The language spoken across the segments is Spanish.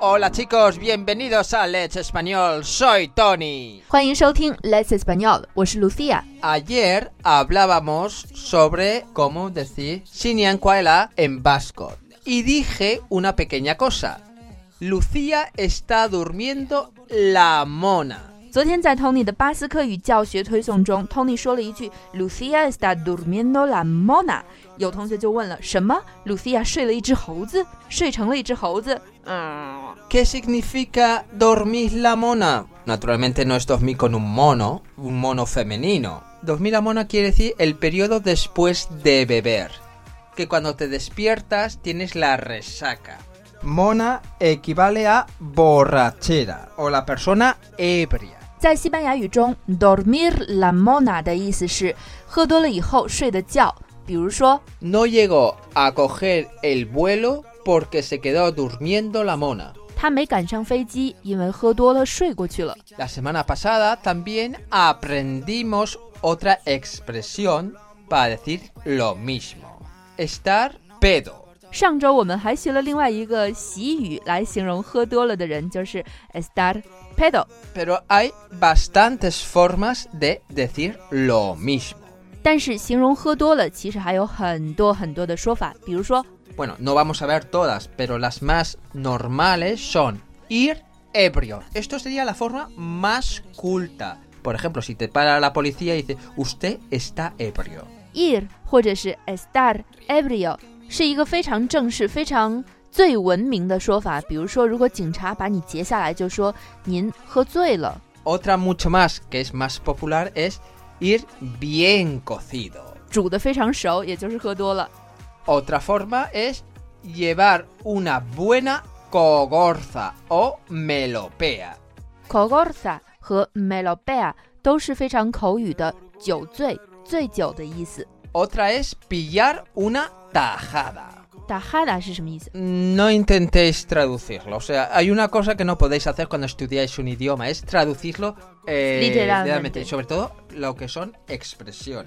Hola chicos, bienvenidos a Let's Español. Soy Tony. 欢迎收听 Let's Español，我是 Lucia。 Ayer hablábamos sobre cómo decir Siniancuela en vasco. Y dije una pequeña cosa. Lucía está durmiendo la mona. 昨天在 Tony 的巴斯克语教学推送中，Tony 说了一句 “Lucia está durmiendo la mona”，有同学就问了：什么？Lucia 睡了一只猴子，睡成了一只猴子？ 嗯， ¿Qué significa dormir la mona? Naturalmente no es dormir con un mono, un mono femenino. Dormir la mona quiere decir el periodo después de beber. Que cuando te despiertas tienes la resaca. Mona equivale a borrachera o la persona ebria. 在西班牙语中，dormir la mona 的意思是喝多了以后睡的觉。比如说 No llegó a coger el vuelo porque se quedó durmiendo la mona. 他没赶上飞机，因为喝多了睡过去了。 La semana pasada también aprendimos otra expresión para decir lo mismo. Estar pedo. 上周我们还学了另外一个习语来形容喝多了的人，就是 estar pedo。 Pero hay bastantes formas de decir lo mismo. 但是形容喝多了，其实还有很多很多的说法，比如说 Bueno, no vamos a ver todas, pero las más normales son ir ebrio. Esto sería la forma más culta. Por ejemplo, si te para la policía y dice, usted está ebrio. ir 或者是 estar ebrio，是一个非常正式、非常最文明的说法。比如说，如果警察把你截下来，就说您喝醉了。 Otra mucho más, que es más popular, es ir bien cocido. 煮的非常熟，也就是喝多了。 Otra forma es llevar una buena cogorza o melopea. cogorza 和 melopea 都是非常口语的酒醉、醉酒的意思。 Otra es pillar una tajada. tajada 是什么意思？ No intentéis traducirlo. O sea, hay una cosa que no podéis hacer cuando estudiáis un idioma, es traducirlo eh, Literalmente. literalmente. Sobre todo lo que son expresiones.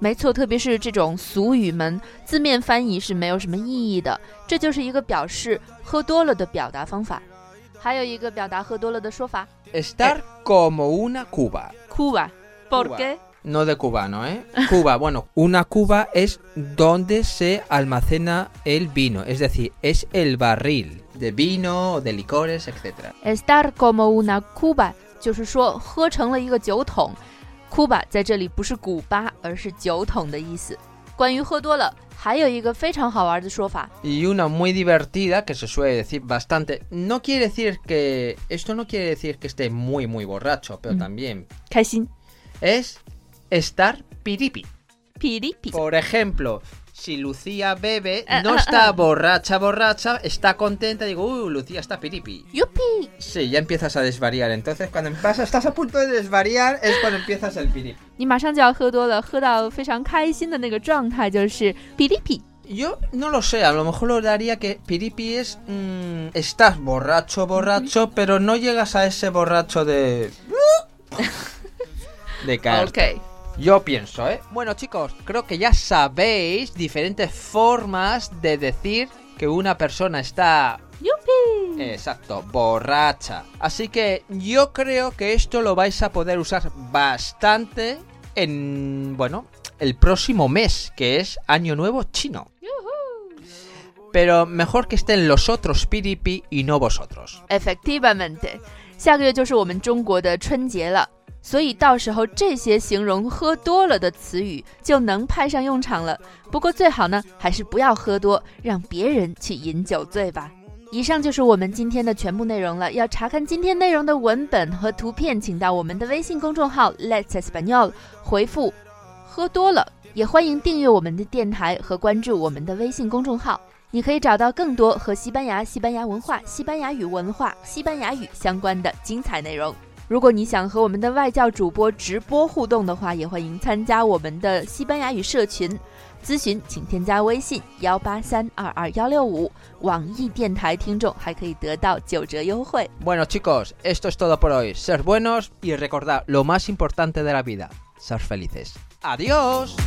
没错，特别是这种俗语们，字面翻译是没有什么意义的。这就是一个表示喝多了的表达方法。还有一个表达喝多了的说法 Estar como una cuba. ，Cuba。¿Por Cuba. qué？ No de cubano, ¿eh? Cuba, bueno, una cuba es donde se almacena el vino, es decir, es el barril de vino, de licores, etc. estar como una Cuba，就是说喝成了一个酒桶。Cuba 在这里不是古巴，而是酒桶的意思。关于喝多了，还有一个非常好玩的说法 Y una muy divertida que se suele decir bastante. No quiere decir que. Esto no quiere decir que esté muy, muy borracho, pero Mm. también 开心。 es estar piripi. 噼里噼， Por ejemplo, si Lucía bebe, Ah, no ah, está ah. borracha, borracha, está contenta, digo, uy, Lucía está piripi. yupi。 Sí, ya empiezas a desvariar. Entonces, cuando empiezas, estás a punto de desvariar, es cuando empiezas el piripi. 你马上就要喝多了，喝到非常开心的那个状态就是噼里噼。 Yo no lo sé, a lo mejor lo daría que piripi es. mm, estás borracho, borracho, pero no llegas a ese borracho de. de caer. OK， Yo pienso, ¿eh? Bueno, chicos, creo que ya sabéis diferentes formas de decir que una persona está yupi。 Exacto, borracha. Así que yo creo que esto lo vais a poder usar bastante en, bueno, el próximo mes, que es Año Nuevo Chino. Pero mejor que estén los otros piripi y no vosotros. Effectivamente，下个月就是我们中国的春节了， 所以到时候这些形容喝多了的词语就能派上用场了。不过最好呢，还是不要喝多，让别人去饮酒醉吧。以上就是我们今天的全部内容了。要查看今天内容的文本和图片，请到我们的微信公众号 Let's Español 回复“喝多了”，也欢迎订阅我们的电台和关注我们的微信公众号。你可以找到更多和西班牙、西班牙文化、西班牙语文化、西班牙语相关的精彩内容。如果你想和我们的外教主播直播互动的话，也欢迎参加我们的西班牙语社群。咨询请添加微信幺八三二二幺六五，网易电台听众还可以得到九折优惠。Bueno chicos, esto es todo por hoy. Ser buenos y recordad lo más importante de la vida, ser felices. Adiós.